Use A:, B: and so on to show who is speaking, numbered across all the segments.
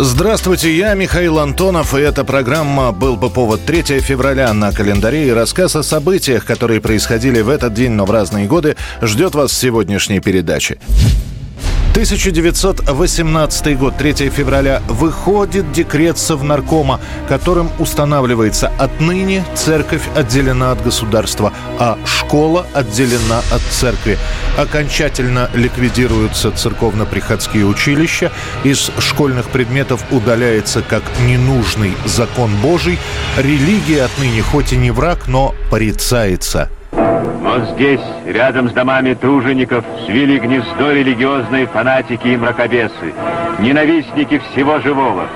A: Здравствуйте, я Михаил Антонов, и эта программа «Был бы повод» 3 февраля на календаре и рассказ о событиях, которые происходили в этот день, но в разные годы, ждет вас в сегодняшней передаче. 1918 год, 3 февраля, выходит декрет Совнаркома, которым устанавливается отныне церковь отделена от государства, а школа отделена от церкви. Окончательно ликвидируются церковно-приходские училища, из школьных предметов удаляется как ненужный закон Божий, религия отныне хоть и не враг, но порицается –
B: вот здесь, рядом с домами тружеников, свили гнездо религиозные фанатики и мракобесы, ненавистники всего живого.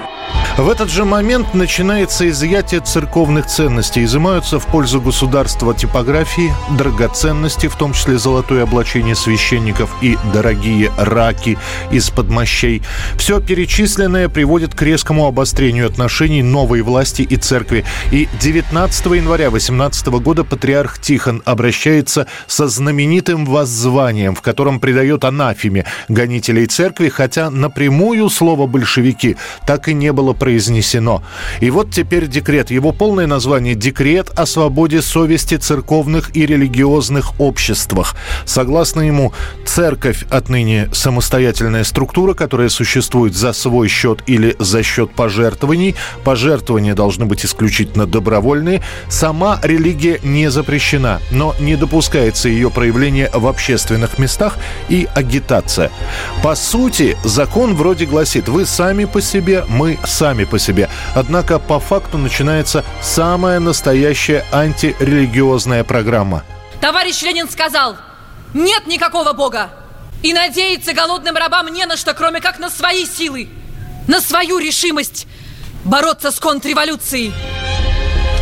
A: В этот же момент начинается изъятие церковных ценностей. Изымаются в пользу государства типографии, драгоценности, в том числе золотое облачение священников и дорогие раки из-под мощей. Все перечисленное приводит к резкому обострению отношений новой власти и церкви. И 19 января 18 года патриарх Тихон обращается со знаменитым воззванием, в котором придает анафеме гонителей церкви, хотя напрямую слово «большевики» так и не было произнесено. И вот теперь декрет. Его полное название «Декрет о свободе совести церковных и религиозных обществах». Согласно ему, церковь отныне самостоятельная структура, которая существует за свой счет или за счет пожертвований. Пожертвования должны быть исключительно добровольные. Сама религия не запрещена, но не допускается ее проявление в общественных местах и агитация. По сути, закон вроде гласит, вы сами по себе, мы сами сами по себе. Однако по факту начинается самая настоящая антирелигиозная программа.
C: Товарищ Ленин сказал, нет никакого Бога. И надеяться голодным рабам не на что, кроме как на свои силы, на свою решимость бороться с контрреволюцией.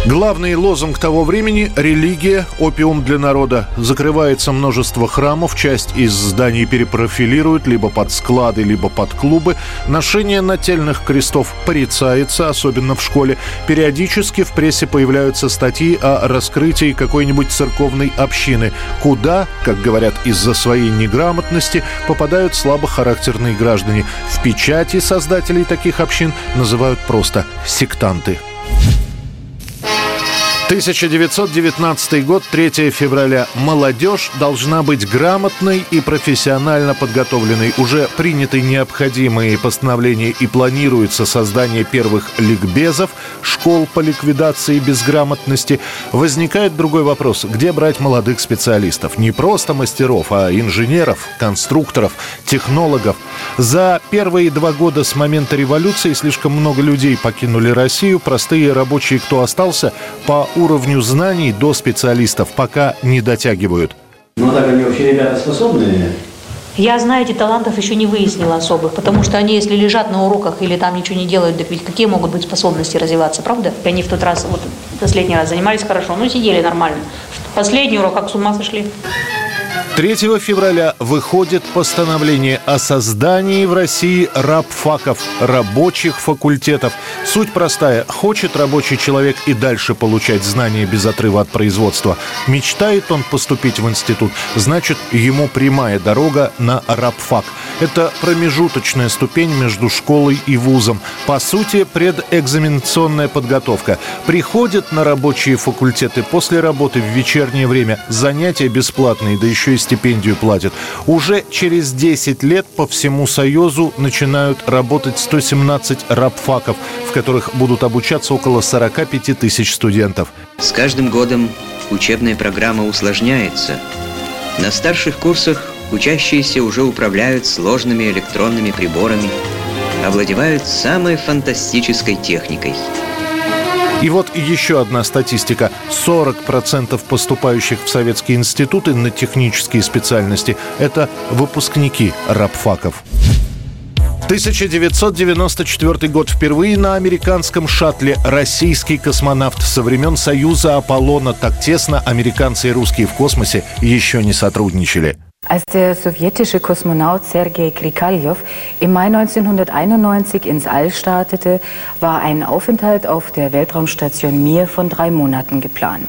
A: Главный лозунг того времени – религия, опиум для народа. Закрывается множество храмов, часть из зданий перепрофилируют либо под склады, либо под клубы. Ношение нательных крестов порицается, особенно в школе. Периодически в прессе появляются статьи о раскрытии какой-нибудь церковной общины, куда, как говорят из-за своей неграмотности, попадают слабохарактерные граждане. В печати создателей таких общин называют просто сектанты. 1919 год, 3 февраля. Молодежь должна быть грамотной и профессионально подготовленной. Уже приняты необходимые постановления и планируется создание первых ликбезов, школ по ликвидации безграмотности. Возникает другой вопрос. Где брать молодых специалистов? Не просто мастеров, а инженеров, конструкторов, технологов. За первые два года с момента революции слишком много людей покинули Россию. Простые рабочие, кто остался, по уровню знаний до специалистов пока не дотягивают.
D: Ну так они вообще ребята способные.
E: Я, знаете, талантов еще не выяснила особых, потому что они, если лежат на уроках или там ничего не делают, так ведь какие могут быть способности развиваться, правда? И они в тот раз, вот последний раз занимались хорошо, ну сидели нормально. Последний урок как с ума сошли.
A: 3 февраля выходит постановление о создании в России рабфаков, рабочих факультетов. Суть простая. Хочет рабочий человек и дальше получать знания без отрыва от производства. Мечтает он поступить в институт, значит, ему прямая дорога на рабфак. Это промежуточная ступень между школой и вузом. По сути, предэкзаменационная подготовка. Приходят на рабочие факультеты после работы в вечернее время. Занятия бесплатные, да еще и стипендию платят. Уже через 10 лет по всему Союзу начинают работать 117 рабфаков, в которых будут обучаться около 45 тысяч студентов.
F: С каждым годом учебная программа усложняется. На старших курсах учащиеся уже управляют сложными электронными приборами, овладевают самой фантастической техникой –
A: и вот еще одна статистика. 40% поступающих в советские институты на технические специальности – это выпускники рабфаков. 1994 год. Впервые на американском шаттле российский космонавт со времен Союза Аполлона так тесно американцы и русские в космосе еще не сотрудничали.
G: Als der sowjetische Kosmonaut Sergei Krikalev im Mai 1991 ins All startete, war ein Aufenthalt auf der Weltraumstation Mir von drei Monaten geplant.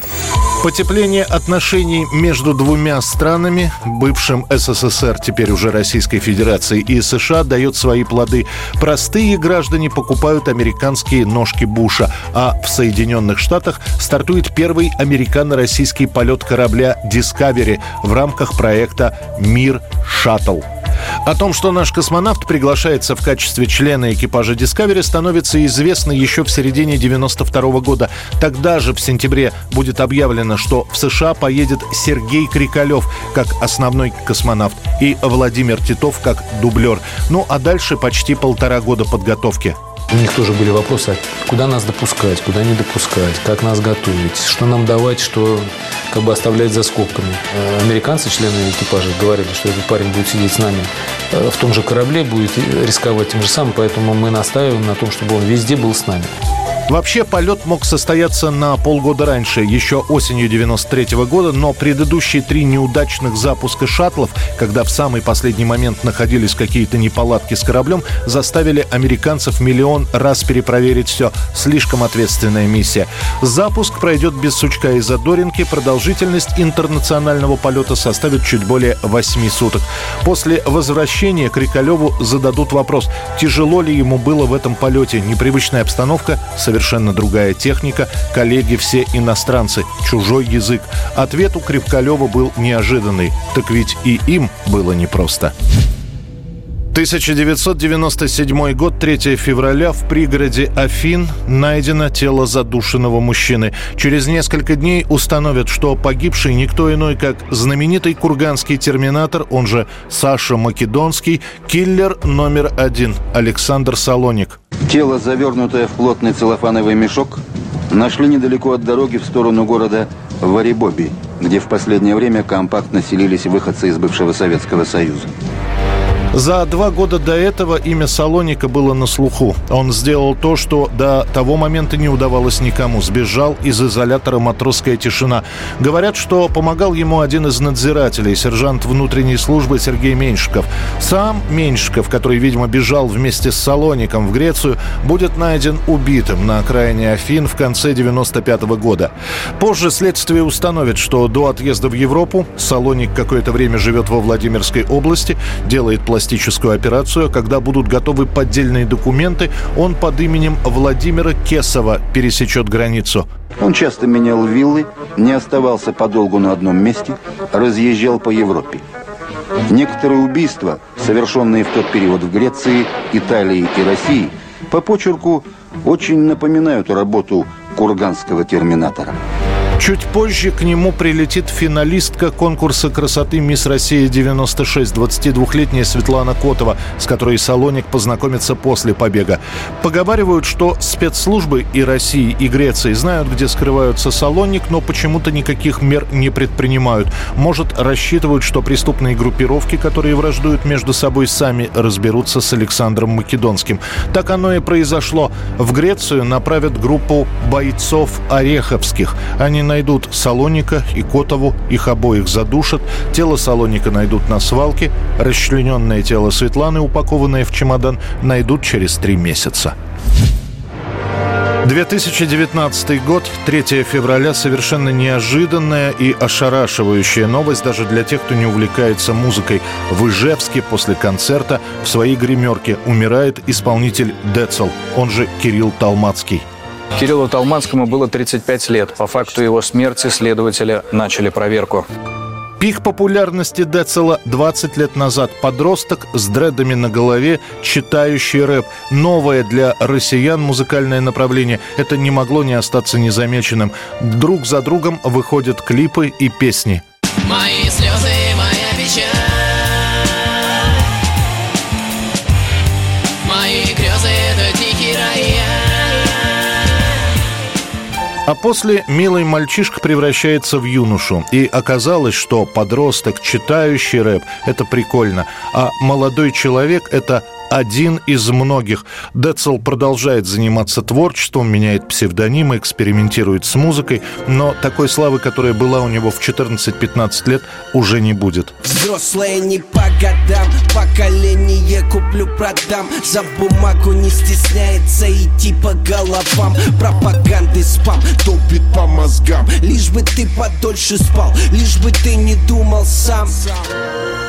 A: Потепление отношений между двумя странами, бывшим СССР, теперь уже Российской Федерацией и США, дает свои плоды. Простые граждане покупают американские ножки Буша, а в Соединенных Штатах стартует первый американо-российский полет корабля «Дискавери» в рамках проекта «Мир Шаттл». О том, что наш космонавт приглашается в качестве члена экипажа Discovery, становится известно еще в середине 92 года. Тогда же, в сентябре, будет объявлено, что в США поедет Сергей Крикалев как основной космонавт и Владимир Титов как дублер. Ну а дальше почти полтора года подготовки.
H: У них тоже были вопросы, куда нас допускать, куда не допускать, как нас готовить, что нам давать, что как бы оставлять за скобками. Э, американцы, члены экипажа, говорили, что этот парень будет сидеть с нами э, в том же корабле, будет рисковать тем же самым, поэтому мы настаиваем на том, чтобы он везде был с нами.
A: Вообще полет мог состояться на полгода раньше, еще осенью 93 -го года, но предыдущие три неудачных запуска шаттлов, когда в самый последний момент находились какие-то неполадки с кораблем, заставили американцев миллион раз перепроверить все. Слишком ответственная миссия. Запуск пройдет без сучка и задоринки. Продолжительность интернационального полета составит чуть более 8 суток. После возвращения Крикалеву зададут вопрос, тяжело ли ему было в этом полете. Непривычная обстановка, совершенно совершенно другая техника, коллеги все иностранцы, чужой язык. Ответ у Крепкалева был неожиданный. Так ведь и им было непросто. 1997 год, 3 февраля, в пригороде Афин найдено тело задушенного мужчины. Через несколько дней установят, что погибший никто иной, как знаменитый курганский терминатор, он же Саша Македонский, киллер номер один Александр Салоник.
I: Тело, завернутое в плотный целлофановый мешок, нашли недалеко от дороги в сторону города Варибоби, где в последнее время компактно селились выходцы из бывшего Советского Союза.
A: За два года до этого имя Салоника было на слуху. Он сделал то, что до того момента не удавалось никому. Сбежал из изолятора «Матросская тишина». Говорят, что помогал ему один из надзирателей, сержант внутренней службы Сергей Меньшиков. Сам Меньшиков, который, видимо, бежал вместе с Салоником в Грецию, будет найден убитым на окраине Афин в конце 95 -го года. Позже следствие установит, что до отъезда в Европу Салоник какое-то время живет во Владимирской области, делает пластик пластическую операцию. Когда будут готовы поддельные документы, он под именем Владимира Кесова пересечет границу.
I: Он часто менял виллы, не оставался подолгу на одном месте, разъезжал по Европе. Некоторые убийства, совершенные в тот период в Греции, Италии и России, по почерку очень напоминают работу курганского терминатора.
A: Чуть позже к нему прилетит финалистка конкурса красоты «Мисс Россия-96», 22-летняя Светлана Котова, с которой Салоник познакомится после побега. Поговаривают, что спецслужбы и России, и Греции знают, где скрываются Салоник, но почему-то никаких мер не предпринимают. Может, рассчитывают, что преступные группировки, которые враждуют между собой, сами разберутся с Александром Македонским. Так оно и произошло. В Грецию направят группу бойцов Ореховских. Они найдут Салоника и Котову, их обоих задушат. Тело Салоника найдут на свалке. Расчлененное тело Светланы, упакованное в чемодан, найдут через три месяца. 2019 год, 3 февраля, совершенно неожиданная и ошарашивающая новость даже для тех, кто не увлекается музыкой. В Ижевске после концерта в своей гримерке умирает исполнитель Децл, он же Кирилл Талмацкий.
J: Кириллу Талманскому было 35 лет. По факту его смерти следователи начали проверку.
A: Пик популярности Децела 20 лет назад. Подросток с дредами на голове, читающий рэп. Новое для россиян музыкальное направление. Это не могло не остаться незамеченным. Друг за другом выходят клипы и песни. Мои слезы, моя печаль. А после милый мальчишка превращается в юношу. И оказалось, что подросток, читающий рэп, это прикольно. А молодой человек – это один из многих. Децл продолжает заниматься творчеством, меняет псевдонимы, экспериментирует с музыкой, но такой славы, которая была у него в 14-15 лет, уже не будет.
K: Взрослые не по годам, поколение куплю-продам За бумагу не стесняется идти по головам Пропаганды спам долбит по мозгам Лишь бы ты подольше спал, лишь бы ты не думал сам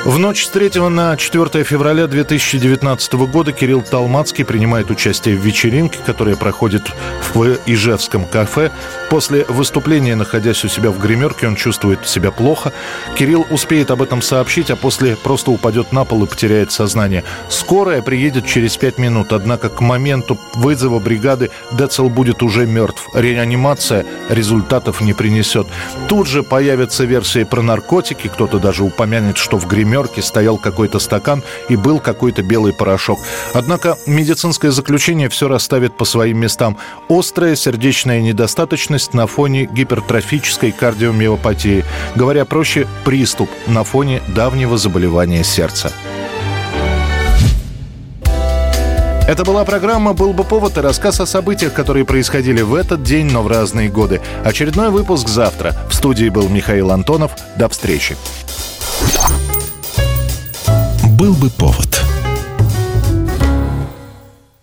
A: в ночь с 3 на 4 февраля 2019 года Кирилл Талмацкий принимает участие в вечеринке, которая проходит в Ижевском кафе. После выступления, находясь у себя в гримерке, он чувствует себя плохо. Кирилл успеет об этом сообщить, а после просто упадет на пол и потеряет сознание. Скорая приедет через 5 минут, однако к моменту вызова бригады Децл будет уже мертв. Реанимация результатов не принесет. Тут же появятся версии про наркотики, кто-то даже упомянет, что в гримерке стоял какой-то стакан и был какой-то белый порошок. Однако медицинское заключение все расставит по своим местам. Острая сердечная недостаточность на фоне гипертрофической кардиомиопатии. Говоря проще, приступ на фоне давнего заболевания сердца. Это была программа «Был бы повод» и рассказ о событиях, которые происходили в этот день, но в разные годы. Очередной выпуск завтра. В студии был Михаил Антонов. До встречи
L: был бы повод.